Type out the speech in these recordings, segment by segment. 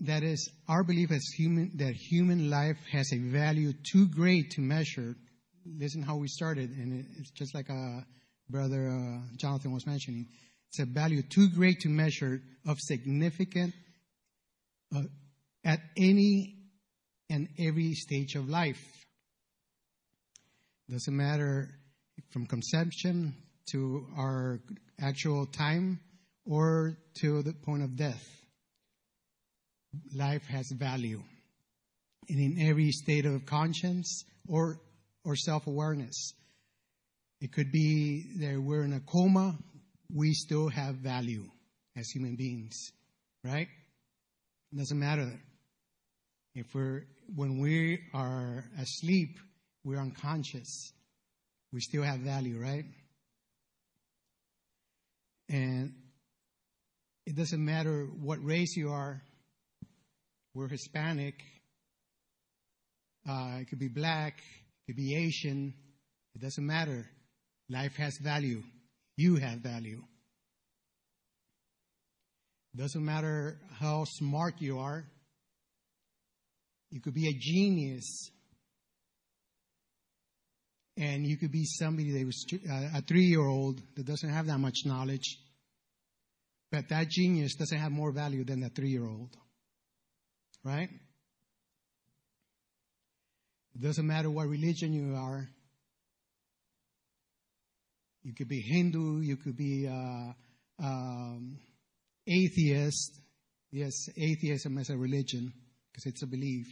that is our belief as human that human life has a value too great to measure. Listen how we started, and it's just like uh, brother uh, Jonathan was mentioning. It's a value too great to measure of significant uh, at any and every stage of life. Doesn't matter from conception to our actual time or to the point of death. Life has value. And in every state of conscience or, or self awareness. It could be that we're in a coma, we still have value as human beings, right? It doesn't matter. If we're, when we are asleep, we're unconscious. We still have value, right? And it doesn't matter what race you are. We're Hispanic. Uh, it could be black. It could be Asian. It doesn't matter. Life has value. You have value. It doesn't matter how smart you are. You could be a genius. And you could be somebody that was uh, a three year old that doesn't have that much knowledge. But that genius doesn't have more value than that three year old. Right? It doesn't matter what religion you are. You could be Hindu, you could be uh, um, atheist. Yes, atheism is a religion because it's a belief.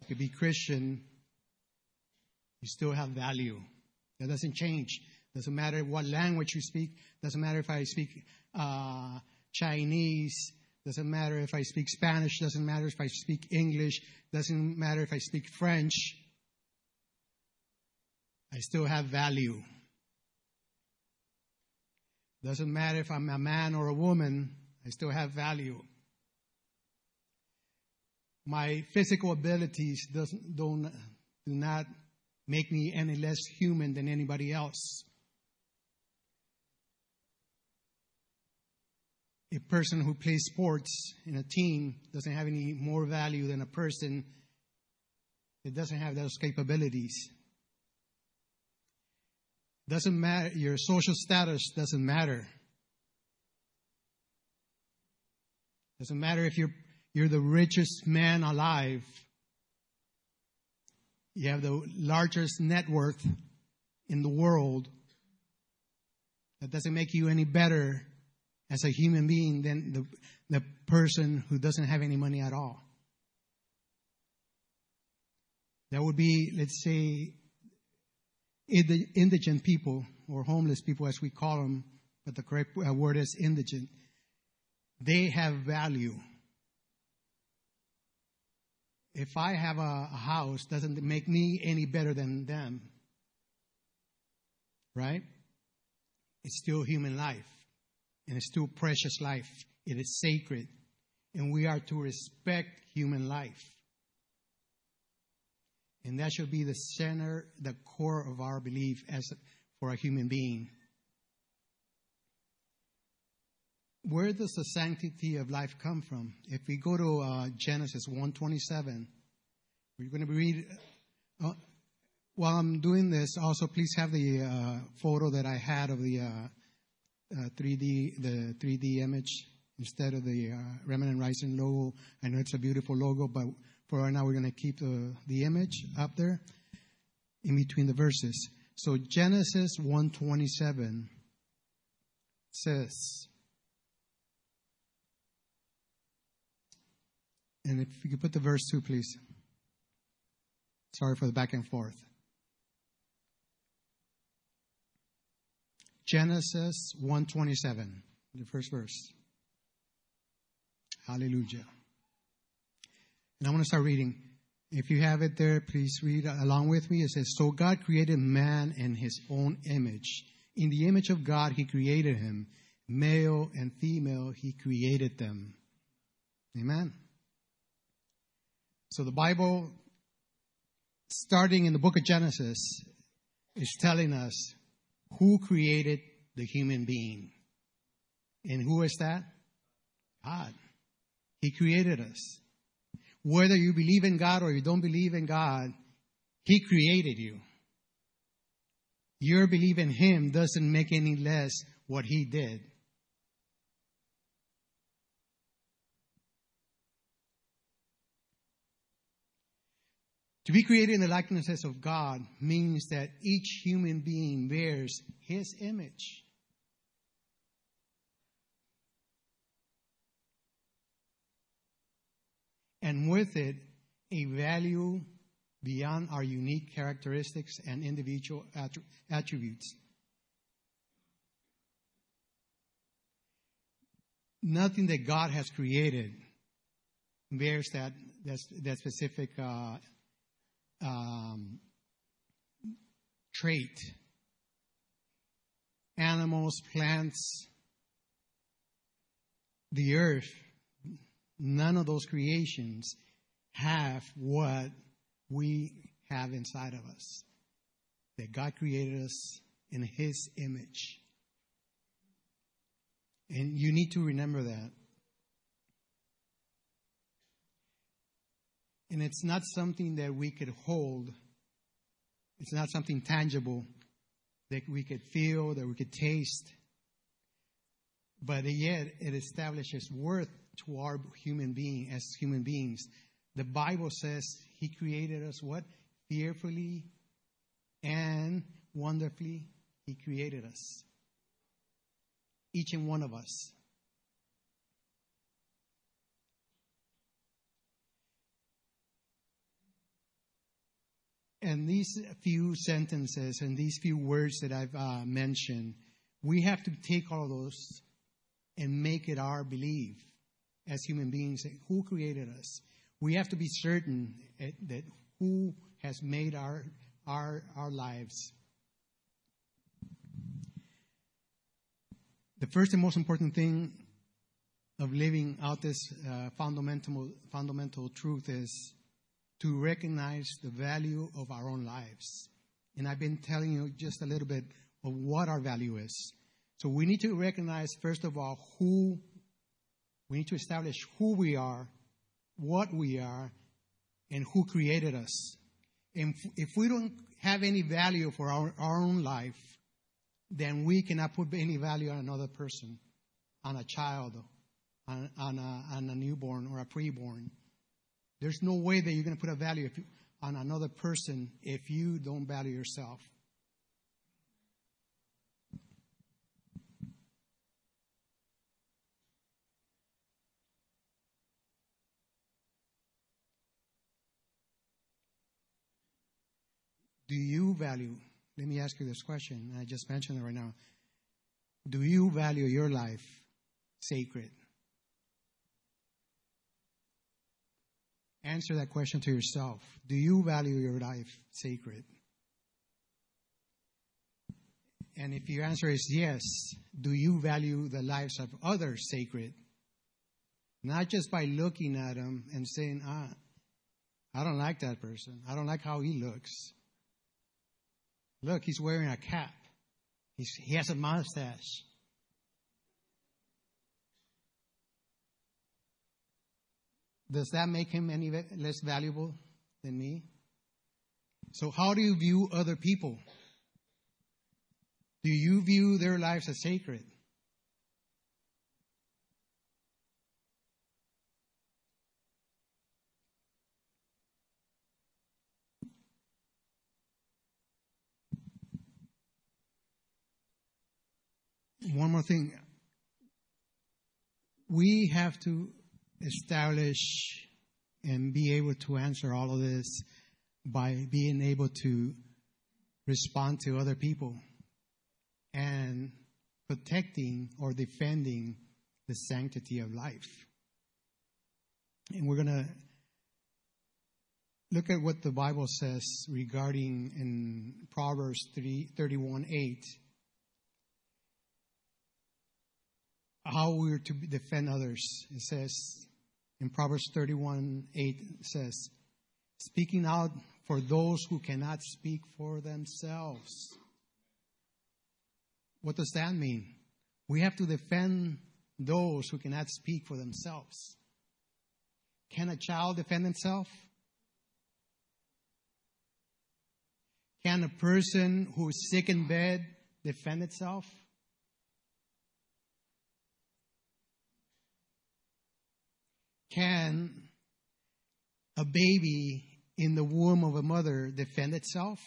You could be Christian. You still have value. That doesn't change. Doesn't matter what language you speak. Doesn't matter if I speak uh, Chinese. Doesn't matter if I speak Spanish. Doesn't matter if I speak English. Doesn't matter if I speak French. I still have value. Doesn't matter if I'm a man or a woman, I still have value. My physical abilities doesn't, don't, do not make me any less human than anybody else. A person who plays sports in a team doesn't have any more value than a person that doesn't have those capabilities. Doesn't matter, your social status doesn't matter. Doesn't matter if you're, you're the richest man alive. You have the largest net worth in the world. That doesn't make you any better as a human being than the, the person who doesn't have any money at all. That would be, let's say, indigent people or homeless people, as we call them, but the correct word is indigent. They have value. If I have a, a house, doesn't make me any better than them, right? It's still human life, and it's still precious life. It is sacred, and we are to respect human life. And that should be the center, the core of our belief as for a human being. Where does the sanctity of life come from? If we go to uh, Genesis 1:27, we're going to read. Uh, while I'm doing this, also please have the uh, photo that I had of the 3D uh, the 3D image instead of the uh, Remnant Rising logo. I know it's a beautiful logo, but for right now, we're going to keep the, the image up there in between the verses. So Genesis 127 says, and if you could put the verse 2, please. Sorry for the back and forth. Genesis 127, the first verse. Hallelujah. And I want to start reading. If you have it there, please read along with me. It says, So God created man in his own image. In the image of God, he created him. Male and female, he created them. Amen. So the Bible, starting in the book of Genesis, is telling us who created the human being. And who is that? God. He created us. Whether you believe in God or you don't believe in God, He created you. Your belief in Him doesn't make any less what He did. To be created in the likeness of God means that each human being bears His image. And with it, a value beyond our unique characteristics and individual attributes. Nothing that God has created bears that, that, that specific uh, um, trait. Animals, plants, the earth, none of those creations have what we have inside of us. That God created us in His image. And you need to remember that. And it's not something that we could hold. It's not something tangible that we could feel, that we could taste. But yet it establishes worth to our human being as human beings. The Bible says he created us what? Fearfully and wonderfully he created us. Each and one of us. And these few sentences and these few words that I've uh, mentioned, we have to take all those and make it our belief as human beings who created us. We have to be certain that who has made our, our, our lives. The first and most important thing of living out this uh, fundamental, fundamental truth is to recognize the value of our own lives. And I've been telling you just a little bit of what our value is. So we need to recognize, first of all, who, we need to establish who we are, what we are, and who created us. And if we don't have any value for our, our own life, then we cannot put any value on another person, on a child, on, on, a, on a newborn or a preborn. There's no way that you're going to put a value you, on another person if you don't value yourself. Do you value? Let me ask you this question. I just mentioned it right now. Do you value your life sacred? Answer that question to yourself. Do you value your life sacred? And if your answer is yes, do you value the lives of others sacred? Not just by looking at them and saying, ah, I don't like that person. I don't like how he looks. Look, he's wearing a cap. He's, he has a mustache. Does that make him any less valuable than me? So, how do you view other people? Do you view their lives as sacred? One more thing. We have to establish and be able to answer all of this by being able to respond to other people and protecting or defending the sanctity of life. And we're going to look at what the Bible says regarding in Proverbs 3, 31 8 how we're to defend others. It says in Proverbs 31 8 says, speaking out for those who cannot speak for themselves. What does that mean? We have to defend those who cannot speak for themselves. Can a child defend himself? Can a person who is sick in bed defend itself? Can a baby in the womb of a mother defend itself?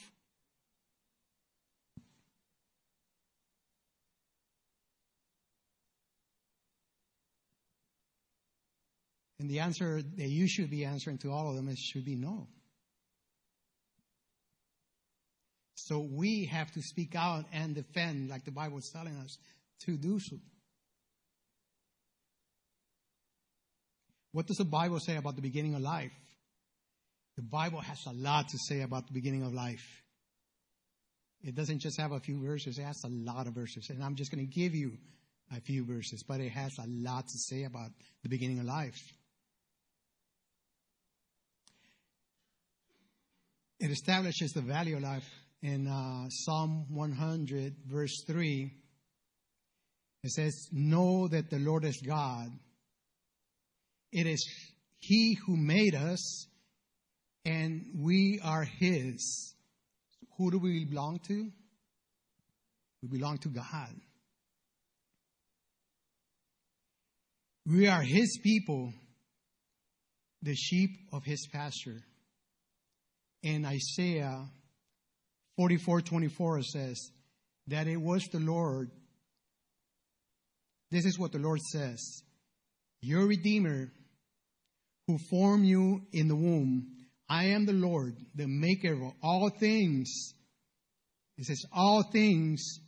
And the answer that you should be answering to all of them is should be no. So we have to speak out and defend, like the Bible is telling us to do so. What does the Bible say about the beginning of life? The Bible has a lot to say about the beginning of life. It doesn't just have a few verses, it has a lot of verses. And I'm just going to give you a few verses, but it has a lot to say about the beginning of life. It establishes the value of life in uh, Psalm 100, verse 3. It says, Know that the Lord is God. It is He who made us, and we are His. Who do we belong to? We belong to God. We are His people, the sheep of His pasture. In Isaiah 44 24, says that it was the Lord. This is what the Lord says Your Redeemer who formed you in the womb. I am the Lord, the maker of all things. It says, all things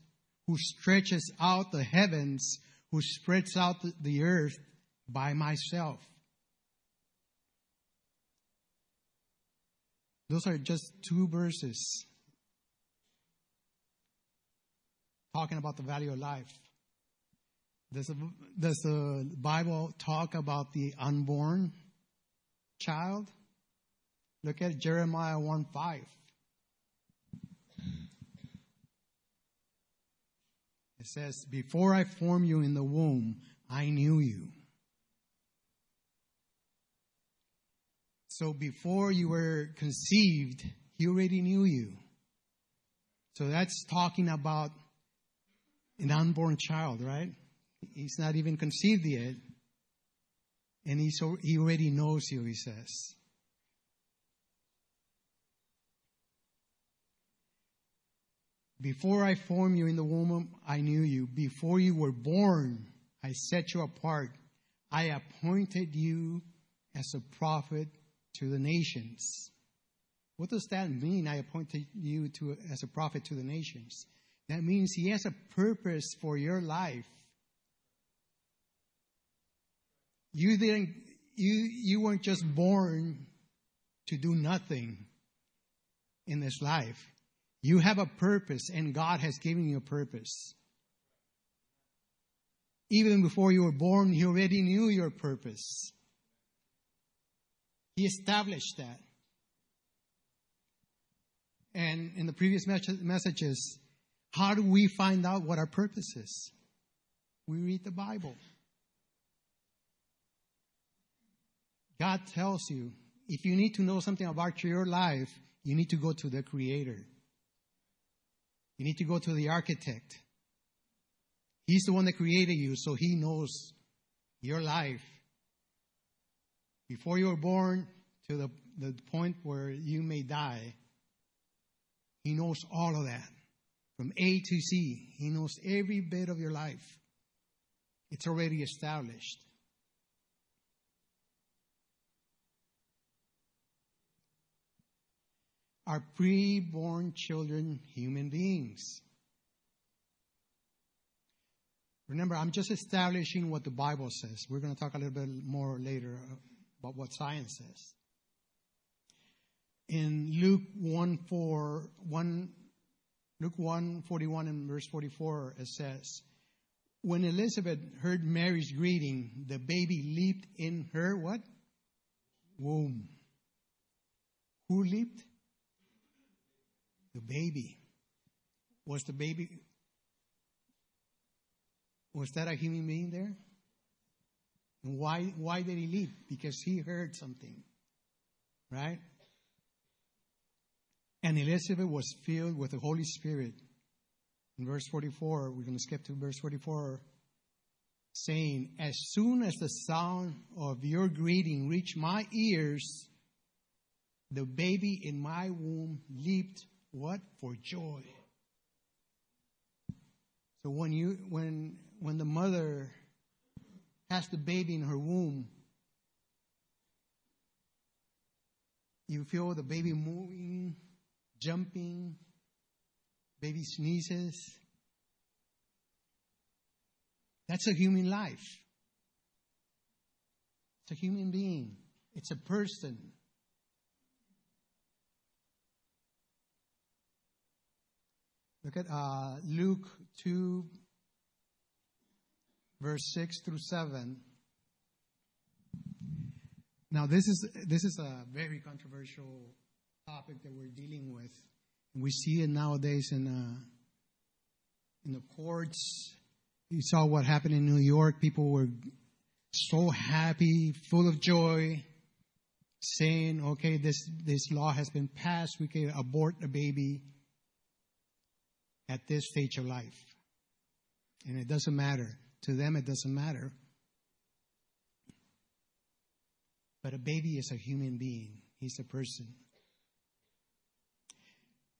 who stretches out the heavens, who spreads out the earth by myself. Those are just two verses talking about the value of life. Does the, does the Bible talk about the unborn child? Look at Jeremiah 1 5. It says, Before I formed you in the womb, I knew you. So before you were conceived, he already knew you. So that's talking about an unborn child, right? He's not even conceived yet. And he's, he already knows you, he says. Before I formed you in the womb, I knew you. Before you were born, I set you apart. I appointed you as a prophet to the nations. What does that mean? I appointed you to, as a prophet to the nations. That means he has a purpose for your life. You didn't, you, you weren't just born to do nothing in this life. You have a purpose and God has given you a purpose. Even before you were born, He already knew your purpose. He established that. And in the previous messages, how do we find out what our purpose is? We read the Bible. God tells you if you need to know something about your life, you need to go to the Creator. You need to go to the architect. He's the one that created you, so He knows your life before you were born to the, the point where you may die, He knows all of that. From A to Z, He knows every bit of your life. It's already established. Are pre-born children human beings? Remember, I'm just establishing what the Bible says. We're going to talk a little bit more later about what science says. In Luke 1 4, 1, Luke 1 41 and verse 44, it says, When Elizabeth heard Mary's greeting, the baby leaped in her what? Womb. Who leaped? The baby. Was the baby, was that a human being there? And why, why did he leap? Because he heard something. Right? And Elizabeth was filled with the Holy Spirit. In verse 44, we're going to skip to verse 44, saying, As soon as the sound of your greeting reached my ears, the baby in my womb leaped what? For joy. So when you when when the mother has the baby in her womb, you feel the baby moving, jumping, baby sneezes. That's a human life. It's a human being. It's a person. Look at uh, Luke 2, verse 6 through 7. Now, this is, this is a very controversial topic that we're dealing with. We see it nowadays in, uh, in the courts. You saw what happened in New York. People were so happy, full of joy, saying, okay, this, this law has been passed. We can abort a baby at this stage of life. And it doesn't matter. To them, it doesn't matter. But a baby is a human being, he's a person.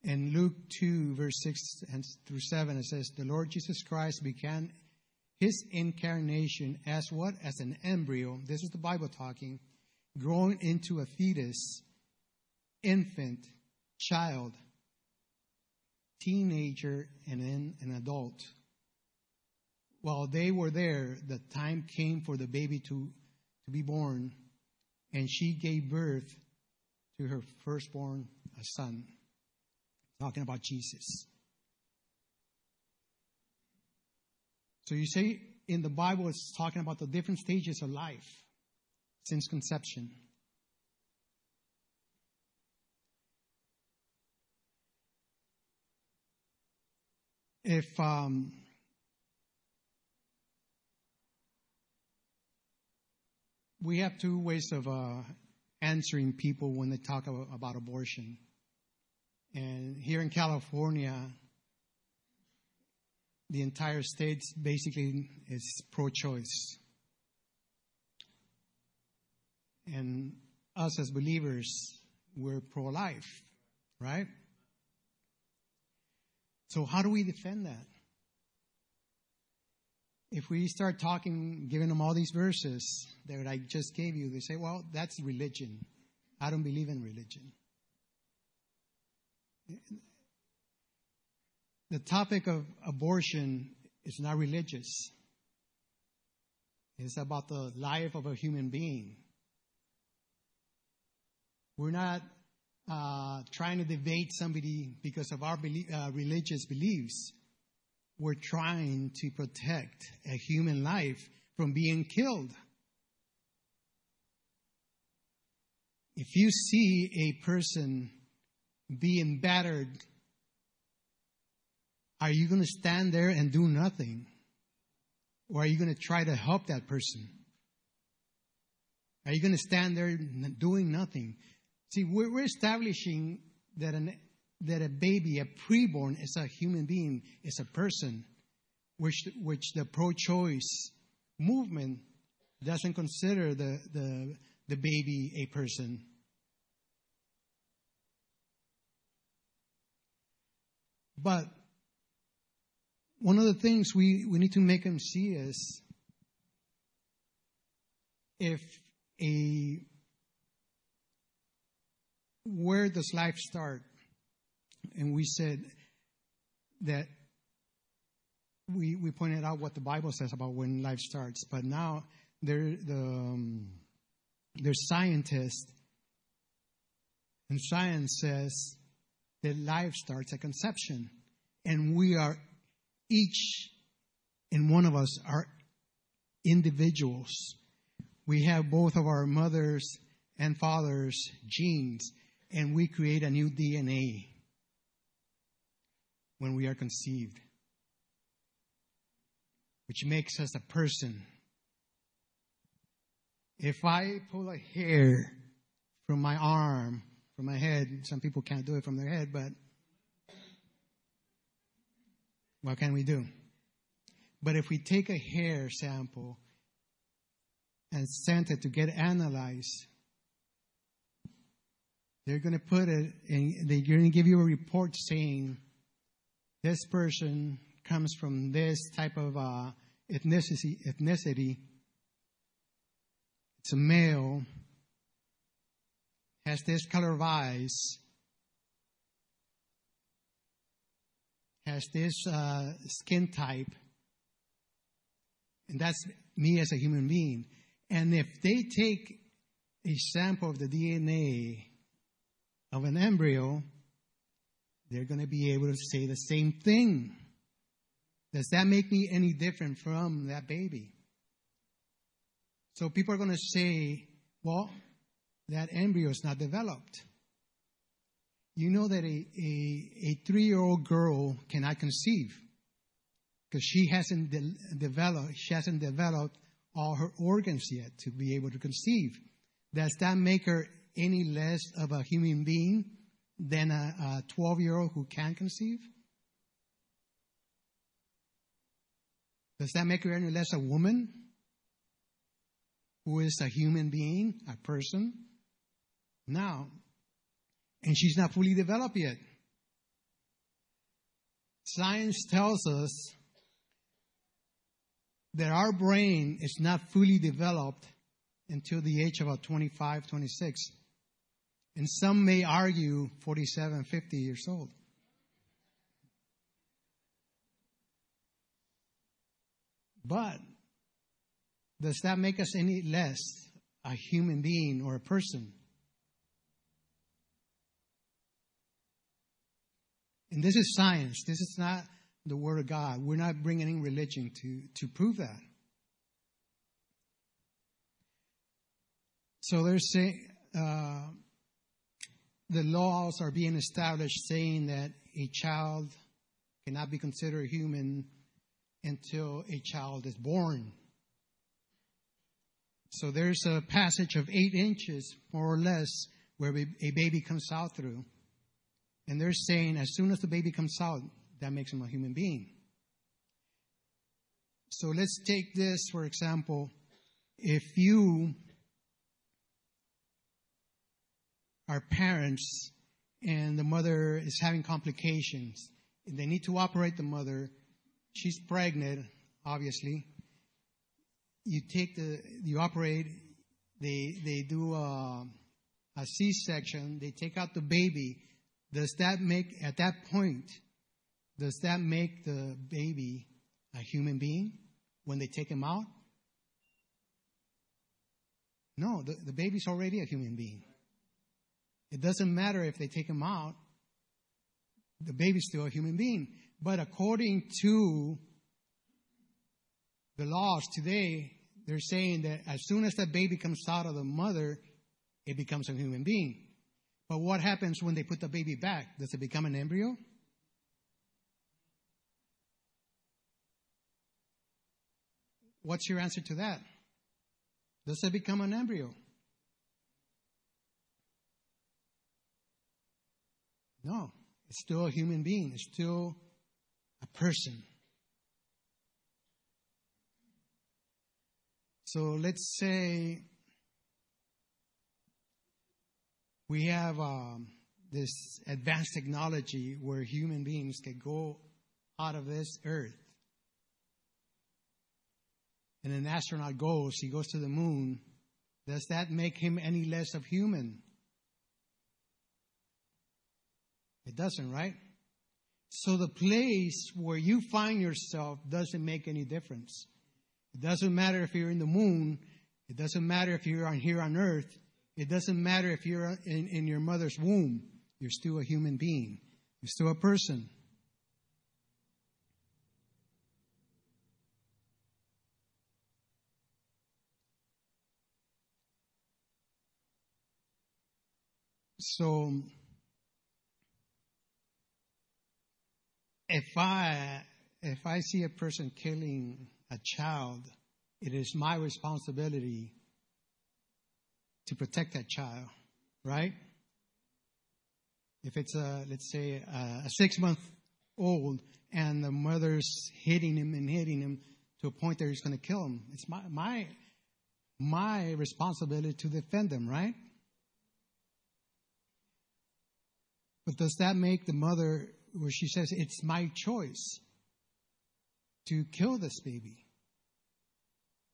In Luke 2, verse 6 and through 7, it says, The Lord Jesus Christ began his incarnation as what? As an embryo. This is the Bible talking. Growing into a fetus, infant, child, teenager, and then an adult. While they were there, the time came for the baby to, to be born, and she gave birth to her firstborn, son. Talking about Jesus. So you see, in the Bible, it's talking about the different stages of life since conception. If um, we have two ways of uh, answering people when they talk about, about abortion. And here in California, the entire state basically is pro choice. And us as believers, we're pro life, right? So, how do we defend that? If we start talking, giving them all these verses that I just gave you, they say, well, that's religion. I don't believe in religion. The topic of abortion is not religious. It's about the life of a human being. We're not trying to debate somebody because of our uh, religious beliefs. We're trying to protect a human life from being killed. If you see a person being battered, are you going to stand there and do nothing? Or are you going to try to help that person? Are you going to stand there doing nothing? See, we're, establishing that, an, that a baby, a preborn, is a human being, is a person, which, which the pro choice movement doesn't consider the, the, the baby a person. But one of the things we, we need to make them see is if a where does life start? And we said that we, we pointed out what the Bible says about when life starts, but now there, the, um, there's scientists, and science says that life starts at conception. And we are, each and one of us are individuals. We have both of our mothers and fathers' genes and we create a new DNA when we are conceived, which makes us a person. if I pull a hair from my arm, from my head, some people can't do it from their head, but what can we do? But if we take a hair sample and send it to get analyzed, they're going to put it and they're going to give you a report saying this person comes from this type of uh, ethnicity, ethnicity. It's a male, has this color of eyes, has this uh, skin type, and that's me as a human being. And if they take a sample of the DNA of an embryo, they're going to be able to say the same thing. Does that make me any different from that baby? So people are going to say, well, that embryo is not developed. You know that a, a, a three year old girl cannot conceive because she hasn't de- developed, she hasn't developed all her organs yet to be able to conceive. Does that make her any less of a human being than a 12 year old who can conceive? Does that make her any less a woman who is a human being, a person? Now, and she's not fully developed yet. Science tells us that our brain is not fully developed until the age of about 25, 26. And some may argue 47, 50 years old. But does that make us any less a human being or a person? And this is science. This is not the Word of God. We're not bringing in religion to, to prove that. So they're saying uh, the laws are being established saying that a child cannot be considered human until a child is born. So there's a passage of eight inches, more or less, where a baby comes out through. And they're saying as soon as the baby comes out, that makes him a human being. So let's take this, for example. If you are parents and the mother is having complications, they need to operate the mother, she's pregnant, obviously. You take the, you operate, they, they do a, a C-section, they take out the baby. Does that make, at that point, does that make the baby a human being when they take him out? No, the, the baby's already a human being. It doesn't matter if they take him out, the baby's still a human being. But according to the laws today, they're saying that as soon as that baby comes out of the mother, it becomes a human being. But what happens when they put the baby back? Does it become an embryo? What's your answer to that? Does it become an embryo? No, it's still a human being. It's still a person. So let's say we have um, this advanced technology where human beings can go out of this earth. And an astronaut goes, he goes to the moon. Does that make him any less of human? It doesn't, right? So the place where you find yourself doesn't make any difference. It doesn't matter if you're in the moon. It doesn't matter if you're on here on earth. It doesn't matter if you're in, in your mother's womb. You're still a human being. You're still a person. So, if I if I see a person killing a child, it is my responsibility to protect that child, right? If it's a, let's say, a, a six month old and the mother's hitting him and hitting him to a point that he's going to kill him, it's my, my, my responsibility to defend them, right? But does that make the mother, where she says, it's my choice to kill this baby?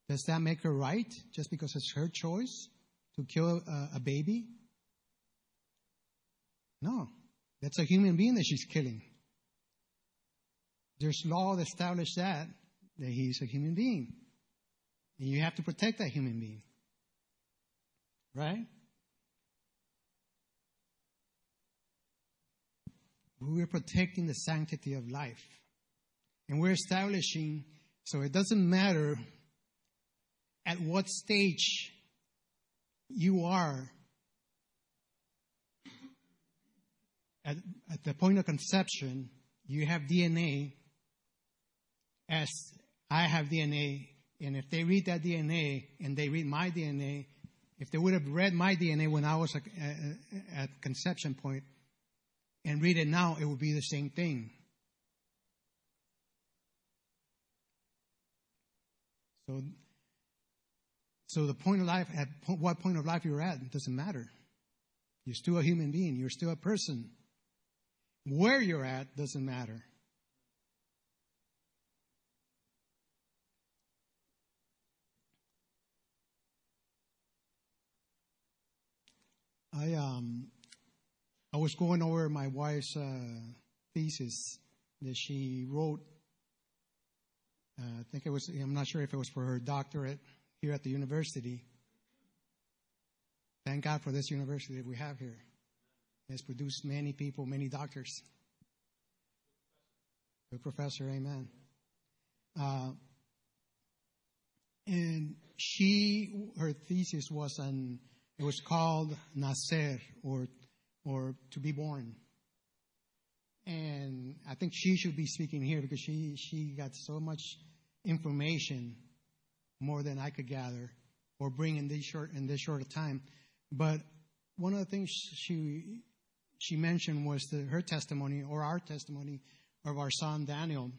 Does that make her right just because it's her choice to kill a, a baby? No. That's a human being that she's killing. There's law that establishes that, that he's a human being. And you have to protect that human being. Right? We're protecting the sanctity of life. And we're establishing, so it doesn't matter at what stage you are at, at the point of conception, you have DNA as I have DNA. And if they read that DNA and they read my DNA, if they would have read my DNA when I was at conception point and read it now, it would be the same thing. So, so the point of life, at what point of life you're at, doesn't matter. You're still a human being. You're still a person. Where you're at doesn't matter. I um I was going over my wife's uh, thesis that she wrote. Uh, I think it was I'm not sure if it was for her doctorate here at the university. Thank God for this university that we have here. It has produced many people, many doctors. Good professor, amen. Uh, and she, her thesis was on it was called Nacer, or, or to be born. And I think she should be speaking here because she, she got so much information, more than I could gather or bring in this short, in this short of time. But one of the things she, she mentioned was the, her testimony or our testimony of our son Daniel.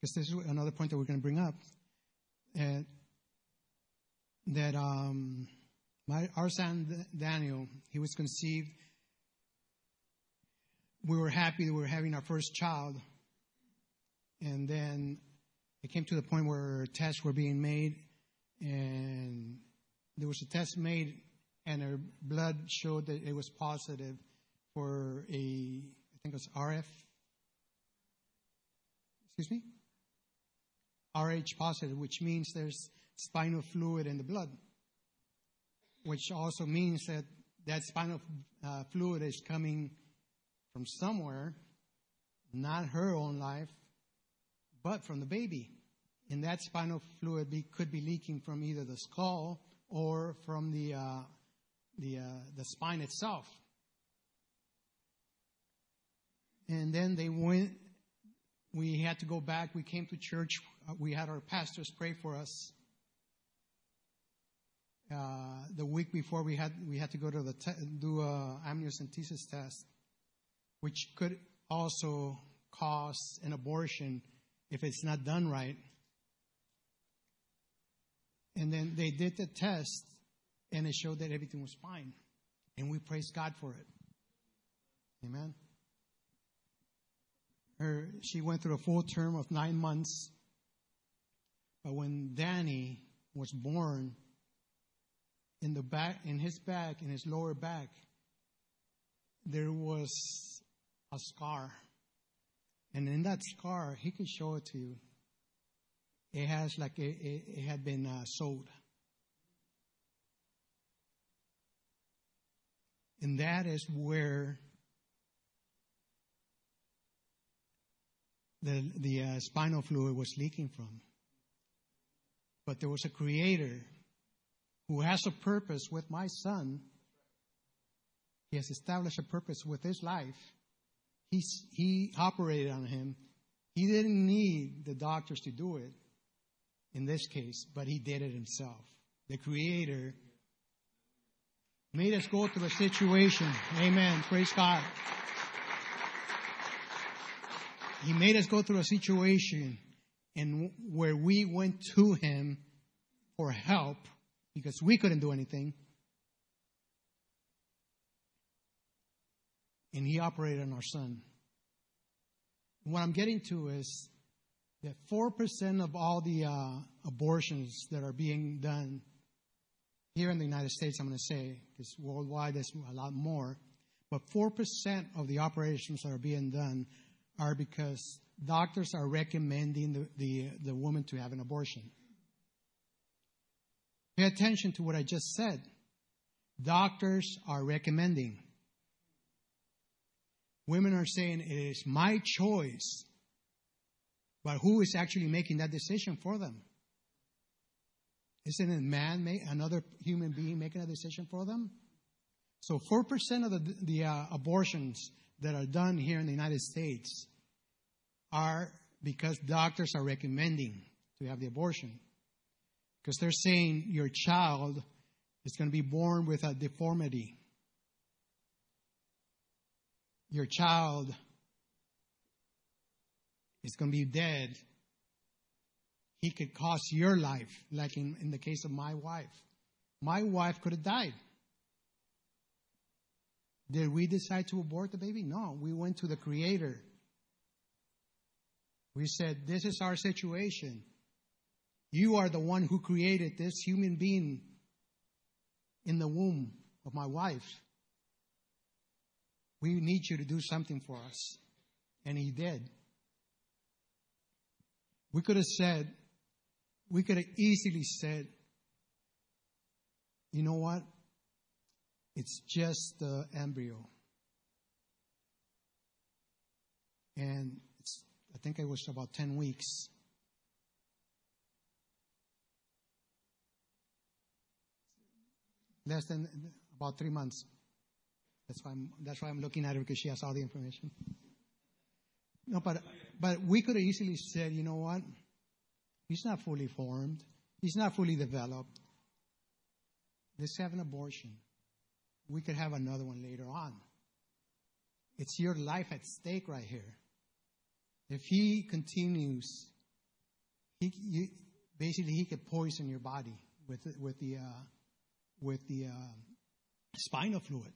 Because this is another point that we're going to bring up. Uh, that um, my, our son Daniel, he was conceived. We were happy that we were having our first child. And then it came to the point where tests were being made, and there was a test made, and her blood showed that it was positive for a, I think it was RF. Excuse me? RH positive, which means there's spinal fluid in the blood, which also means that that spinal uh, fluid is coming from somewhere, not her own life, but from the baby. And that spinal fluid be, could be leaking from either the skull or from the uh, the uh, the spine itself. And then they went. We had to go back. We came to church. We had our pastors pray for us uh, the week before we had we had to go to the te- do a amniocentesis test, which could also cause an abortion if it's not done right. And then they did the test, and it showed that everything was fine, and we praise God for it. Amen. Her, she went through a full term of nine months, but when Danny was born, in the back, in his back, in his lower back, there was a scar. And in that scar, he could show it to you. It has like it, it, it had been uh, sewed. And that is where the, the uh, spinal fluid was leaking from. But there was a creator who has a purpose with my son. He has established a purpose with his life. He's, he operated on him. He didn't need the doctors to do it in this case, but he did it himself. The Creator made us go through a situation. Amen. Praise God. He made us go through a situation and where we went to him for help because we couldn't do anything. And he operated on our son. What I'm getting to is that 4% of all the uh, abortions that are being done here in the United States, I'm going to say, because worldwide there's a lot more, but 4% of the operations that are being done are because doctors are recommending the, the, the woman to have an abortion. Pay attention to what I just said. Doctors are recommending. Women are saying it is my choice, but who is actually making that decision for them? Isn't it man, another human being making a decision for them? So 4% of the, the uh, abortions that are done here in the United States are because doctors are recommending to have the abortion. Because they're saying your child is going to be born with a deformity. Your child is going to be dead. He could cost your life, like in, in the case of my wife. My wife could have died. Did we decide to abort the baby? No. We went to the Creator. We said, This is our situation. You are the one who created this human being in the womb of my wife. We need you to do something for us. And he did. We could have said, we could have easily said, you know what? It's just the embryo. And I think it was about 10 weeks. Less than about three months. That's why I'm, that's why I'm looking at her because she has all the information. No, but, but we could have easily said, you know what? He's not fully formed. He's not fully developed. Let's have an abortion. We could have another one later on. It's your life at stake right here. If he continues, he, you, basically he could poison your body with, with the, uh, with the uh, spinal fluid.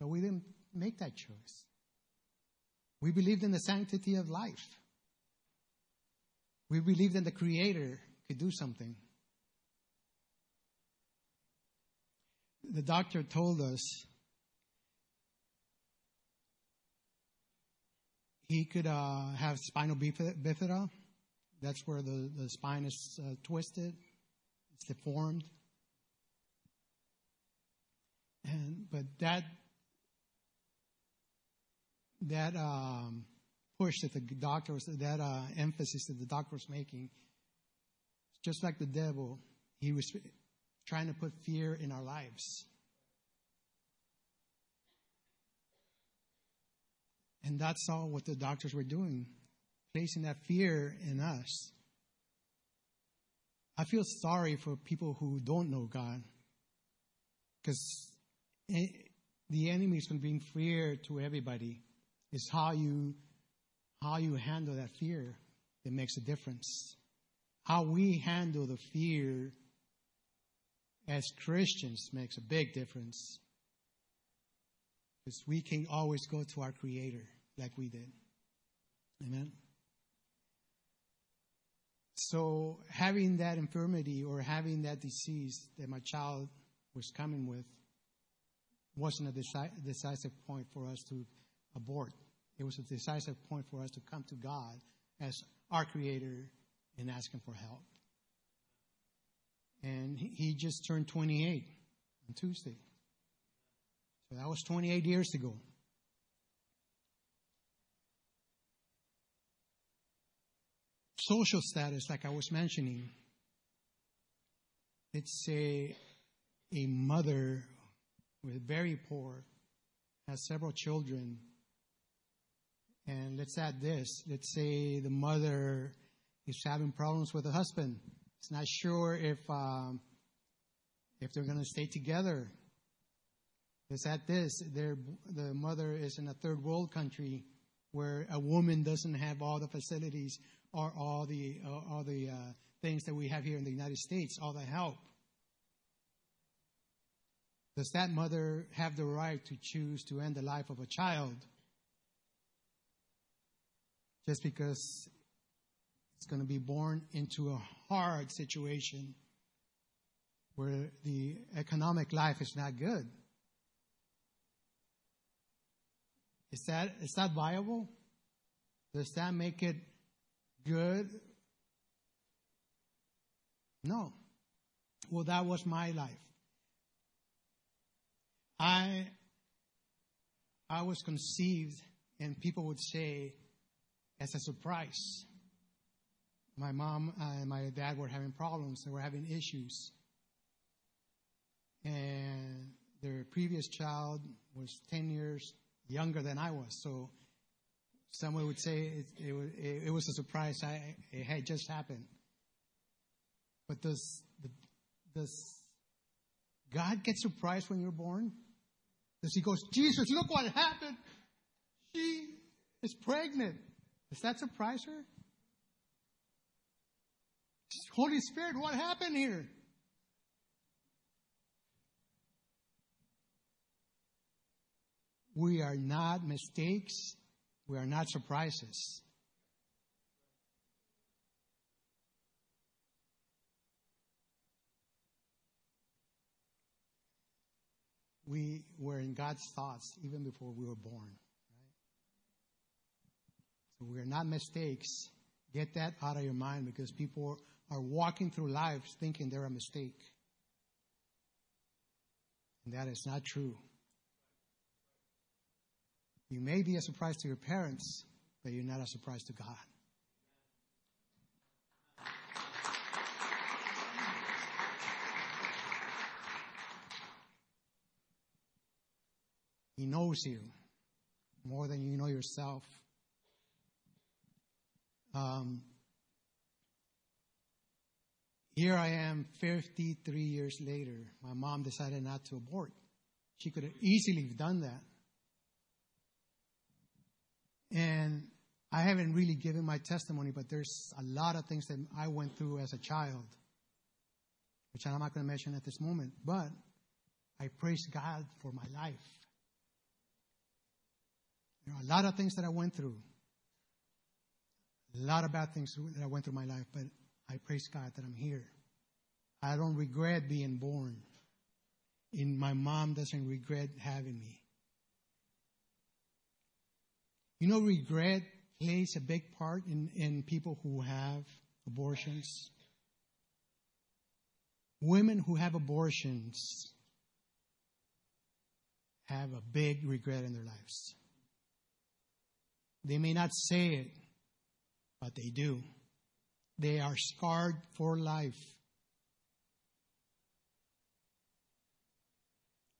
But we didn't make that choice. We believed in the sanctity of life. We believed in the Creator could do something. The doctor told us he could uh, have spinal bifida. That's where the, the spine is uh, twisted it's deformed. And but that that um, push that the doctor was that uh, emphasis that the doctor was making, just like the devil, he was trying to put fear in our lives. And that's all what the doctors were doing, placing that fear in us. I feel sorry for people who don't know God because the enemy is going to bring fear to everybody. It's how you how you handle that fear that makes a difference. How we handle the fear as Christians makes a big difference. Because we can always go to our Creator like we did. Amen. So having that infirmity or having that disease that my child was coming with wasn't a deci- decisive point for us to abort. It was a decisive point for us to come to God as our creator and ask him for help. And he just turned 28 on Tuesday. So that was 28 years ago. Social status, like I was mentioning, let's say a mother with very poor has several children, and let's add this. Let's say the mother is having problems with the husband. It's not sure if um, if they're going to stay together. It's at this, the mother is in a third world country where a woman doesn't have all the facilities or all the, uh, all the uh, things that we have here in the United States, all the help. Does that mother have the right to choose to end the life of a child just because it's going to be born into a hard situation where the economic life is not good? Is that, is that viable? Does that make it good? No. Well, that was my life. I, I was conceived, and people would say, as a surprise. My mom and my dad were having problems, they were having issues. And their previous child was 10 years younger than I was. So someone would say it, was a surprise. I, it had just happened. But does God get surprised when you're born? Does he go, Jesus, look what happened? She is pregnant. Does that surprise her? Holy Spirit, what happened here? We are not mistakes. We are not surprises. We were in God's thoughts even before we were born. Right? So we are not mistakes. Get that out of your mind because people are walking through lives thinking they're a mistake. And that is not true. You may be a surprise to your parents, but you're not a surprise to God. He knows you more than you know yourself. Um, here I am 53 years later. My mom decided not to abort. She could have easily done that. And I haven't really given my testimony, but there's a lot of things that I went through as a child, which I'm not going to mention at this moment. But I praise God for my life. There are a lot of things that I went through, a lot of bad things that I went through my life, but I praise God that I'm here. I don't regret being born. And my mom doesn't regret having me. You know, regret plays a big part in, in people who have abortions. Women who have abortions have a big regret in their lives. They may not say it, but they do. They are scarred for life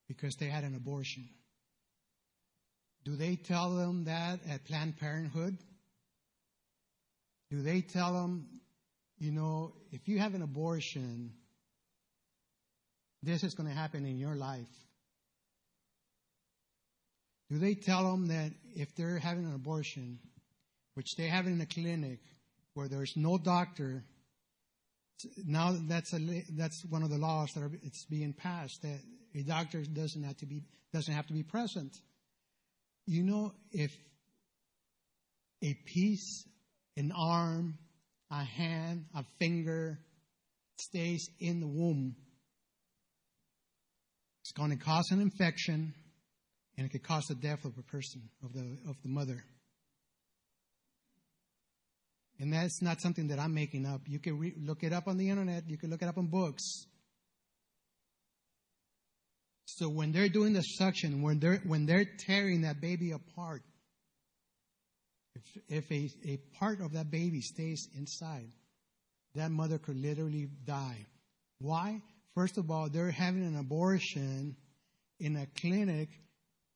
because they had an abortion. Do they tell them that at Planned Parenthood? Do they tell them, you know, if you have an abortion, this is going to happen in your life? Do they tell them that if they're having an abortion, which they have in a clinic where there's no doctor, now that's a that's one of the laws that are it's being passed that a doctor doesn't have to be doesn't have to be present. You know, if a piece, an arm, a hand, a finger stays in the womb, it's going to cause an infection and it could cause the death of a person, of the, of the mother. And that's not something that I'm making up. You can re- look it up on the internet. You can look it up in books. So when they're doing the suction, when they're, when they're tearing that baby apart, if, if a, a part of that baby stays inside, that mother could literally die. Why? First of all, they're having an abortion in a clinic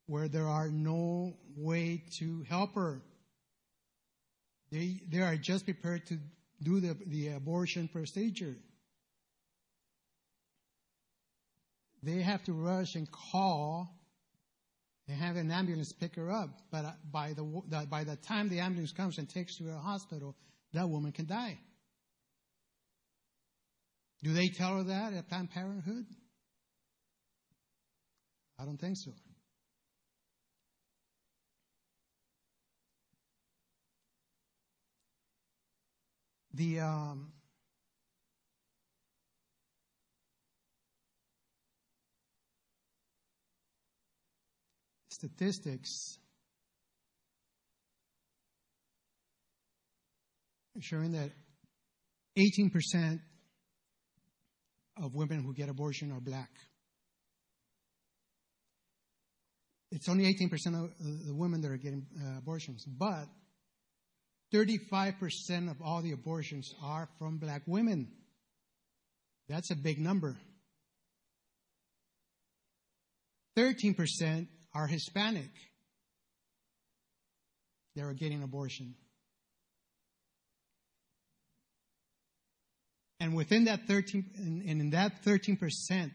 where there are no way to help her. They, they are just prepared to do the, the abortion procedure. They have to rush and call and have an ambulance pick her up. But uh, by the, by the time the ambulance comes and takes her to a hospital, that woman can die. Do they tell her that at Planned Parenthood? I don't think so. The um, statistics showing that 18% of women who get abortion are black. It's only 18% of the women that are getting uh, abortions, but 35% of all the abortions are from black women. That's a big number. 13% are Hispanic they are getting abortion. And within that 13, and in that 13%,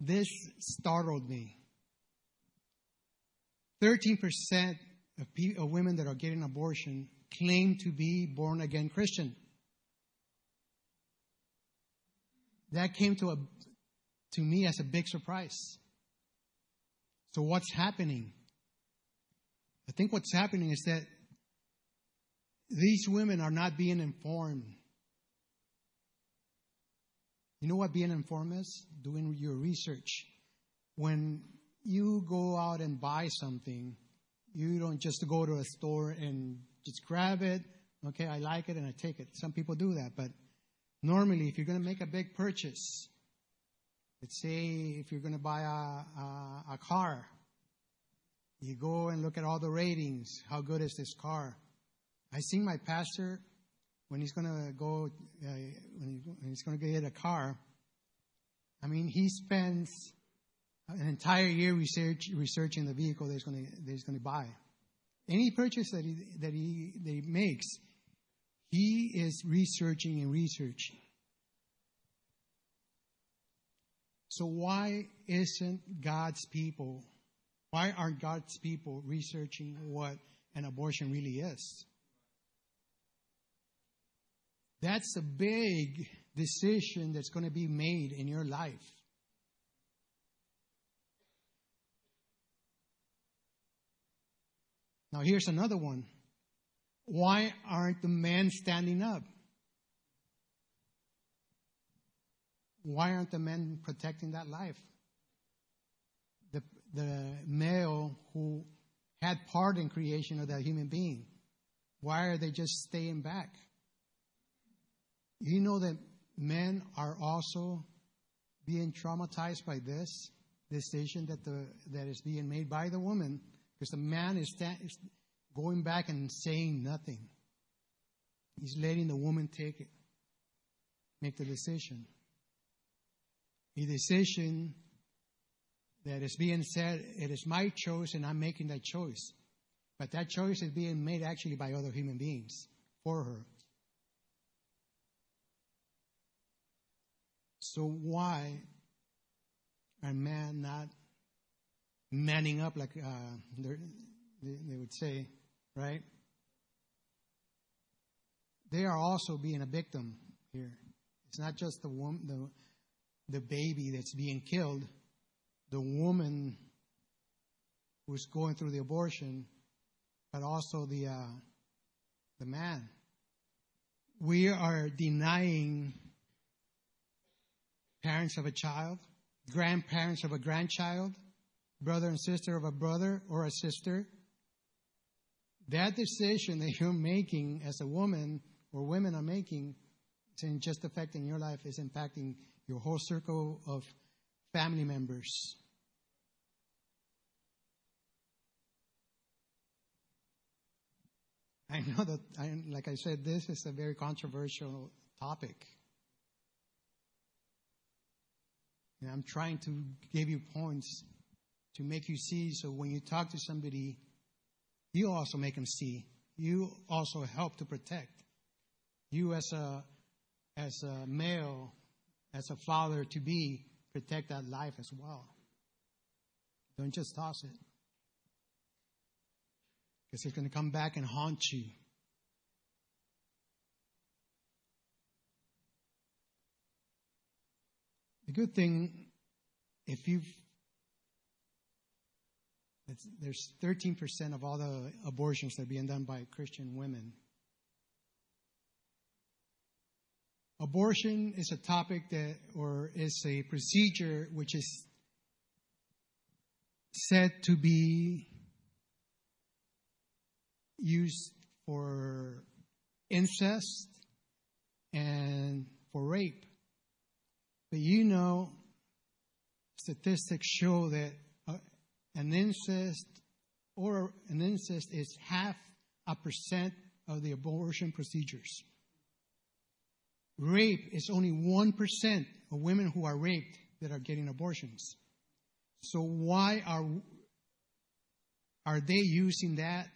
this startled me. 13% of, people, of women that are getting abortion claim to be born again Christian. That came to a, to me as a big surprise. So what's happening? I think what's happening is that these women are not being informed. You know what being informed is? Doing your research. When you go out and buy something, you don't just go to a store and just grab it. Okay, I like it and I take it. Some people do that, but normally if you're going to make a big purchase, let's say if you're going to buy a, a, a car, you go and look at all the ratings. How good is this car? I seen my pastor when he's going to go, uh, when he's going to get a car. I mean, he spends an entire year research, researching the vehicle that he's going to, that he's going to buy. Any purchase that he, that he, that he makes, he is researching and researching. So why isn't God's people, why aren't God's people researching what an abortion really is? That's a big decision that's going to be made in your life. Now, here's another one. Why aren't the men standing up? Why aren't the men protecting that life? The, the male who had part in creation of that human being. Why are they just staying back? You know that men are also being traumatized by this decision that the that is being made by the woman because the man is, is going back and saying nothing. He's letting the woman take it, make the decision. A decision that is being said, it is my choice and I'm making that choice. But that choice is being made actually by other human beings for her. So why are men not manning up, like uh, they would say, right? They are also being a victim here. It's not just the woman, the, baby that's being killed, the woman who's going through the abortion, but also the uh, the man. We are denying parents of a child, grandparents of a grandchild, brother and sister of a brother or a sister, that decision that you're making as a woman or women are making isn't just affecting your life, is impacting your whole circle of family members. I know that, I, like I said, this is a very controversial topic. And I'm trying to give you points to make you see. So when you talk to somebody, you also make them see. You also help to protect. You as a as a male, as a father to be, protect that life as well. Don't just toss it. Because it's going to come back and haunt you. The good thing, if you've there's 13% of all the abortions that are being done by Christian women. Abortion is a topic that, or is a procedure which is said to be used for incest and for rape. But you know, statistics show that uh, an incest or an incest is half a percent of the abortion procedures. Rape is only 1% of women who are raped that are getting abortions. So why are are they using that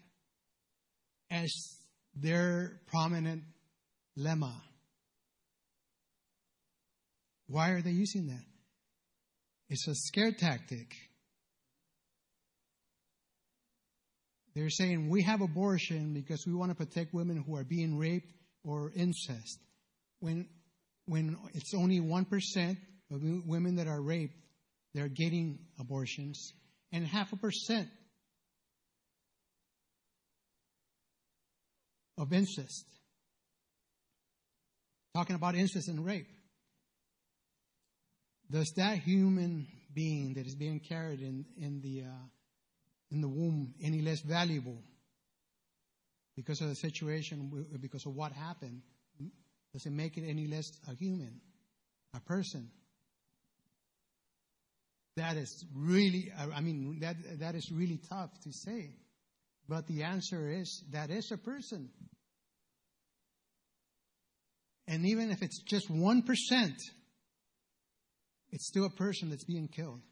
as their prominent lemma? Why are they using that? It's a scare tactic. They're saying we have abortion because we want to protect women who are being raped or incest. When, when it's only 1% of women that are raped, they're getting abortions, and half a percent of incest. Talking about incest and rape. Does that human being that is being carried in, in, the, uh, in the womb any less valuable because of the situation, because of what happened? Does it make it any less a human, a person? That is really, I mean, that, that is really tough to say. But the answer is that is a person. And even if it's just 1%, it's still a person that's being killed.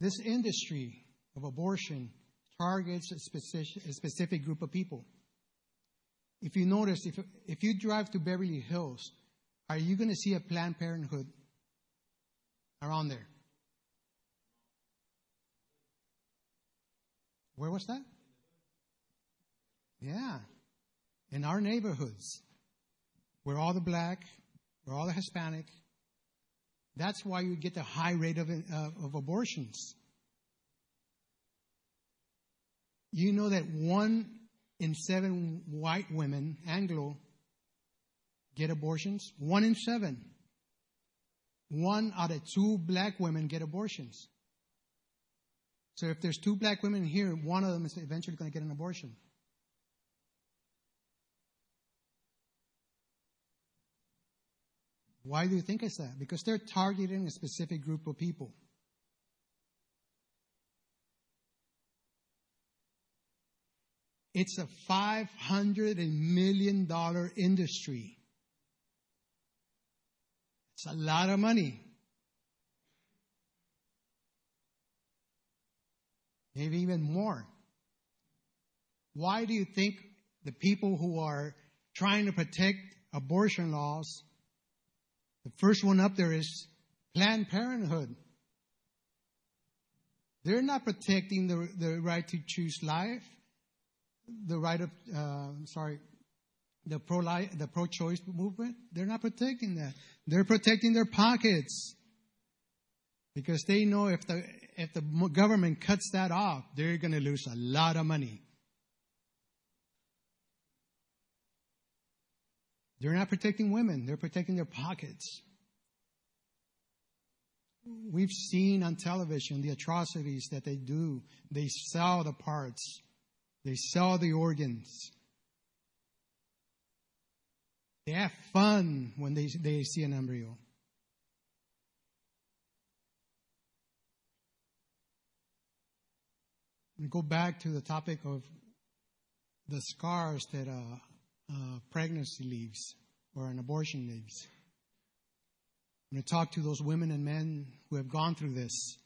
This industry of abortion targets a specific, a specific group of people. If you notice, if, if you drive to Beverly Hills, are you going to see a Planned Parenthood around there? Where was that? Yeah. In our neighborhoods, where all the black, where all the Hispanic, that's why you get the high rate of, uh, of abortions. You know that one in seven white women, Anglo, get abortions? One in seven. One out of two black women get abortions. So if there's two black women here, one of them is eventually going to get an abortion. Why do you think it's that? Because they're targeting a specific group of people. It's a $500 million industry. It's a lot of money. Maybe even more. Why do you think the people who are trying to protect abortion laws, the first one up there is Planned Parenthood? They're not protecting the, the right to choose life, the right of, uh, sorry, the pro the pro choice movement. They're not protecting that. They're protecting their pockets because they know if the if the government cuts that off, they're going to lose a lot of money. They're not protecting women, they're protecting their pockets. We've seen on television the atrocities that they do. They sell the parts, they sell the organs. They have fun when they, they see an embryo. We go back to the topic of the scars that a, a pregnancy leaves or an abortion leaves. I'm going to talk to those women and men who have gone through this.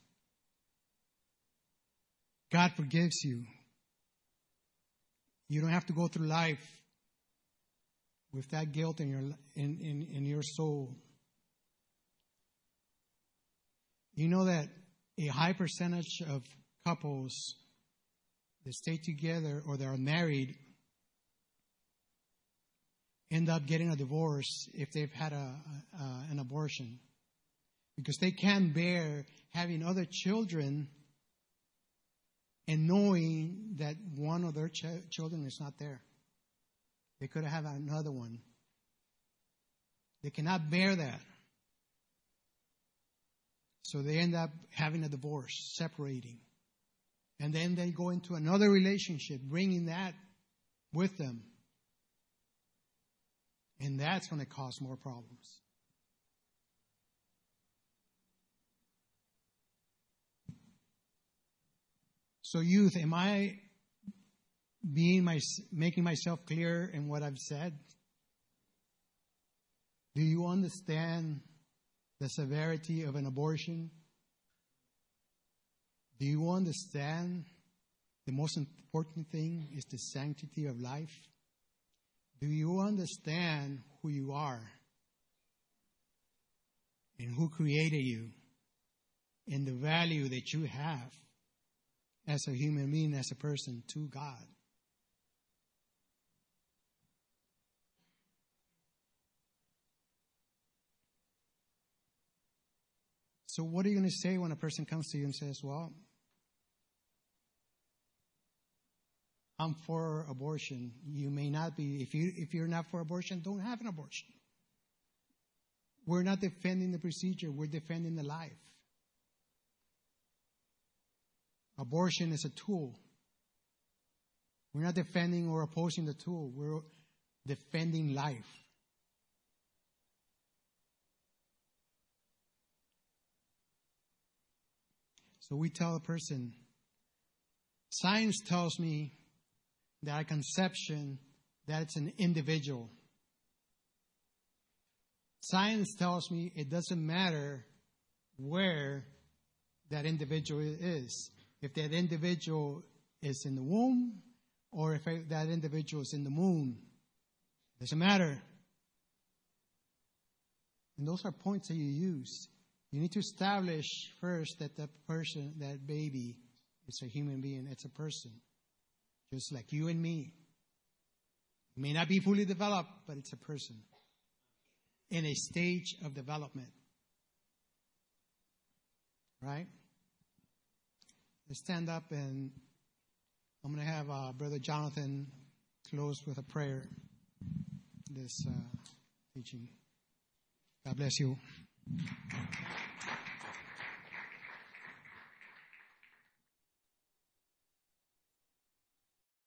God forgives you. You don't have to go through life with that guilt in your in, in, in your soul. You know that a high percentage of couples that stay together or that are married end up getting a divorce if they've had a, a, an abortion because they can't bear having other children and knowing that one of their ch- children is not there. They could have another one. They cannot bear that. So they end up having a divorce, separating. And then they go into another relationship, bringing that with them. And that's going to cause more problems. So, youth, am I being my, making myself clear in what I've said? Do you understand the severity of an abortion? Do you understand the most important thing is the sanctity of life? Do you understand who you are and who created you and the value that you have as a human being, as a person to God? So, what are you going to say when a person comes to you and says, Well, I'm for abortion. You may not be. If, you, if you're not for abortion, don't have an abortion. We're not defending the procedure, we're defending the life. Abortion is a tool. We're not defending or opposing the tool, we're defending life. So we tell a person, science tells me that a conception, that it's an individual. Science tells me it doesn't matter where that individual is. If that individual is in the womb or if that individual is in the moon, doesn't matter. And those are points that you use. You need to establish first that the person, that baby, is a human being, it's a person, just like you and me. It may not be fully developed, but it's a person in a stage of development. Right? Stand up and I'm going to have uh, Brother Jonathan close with a prayer this uh, teaching. God bless you.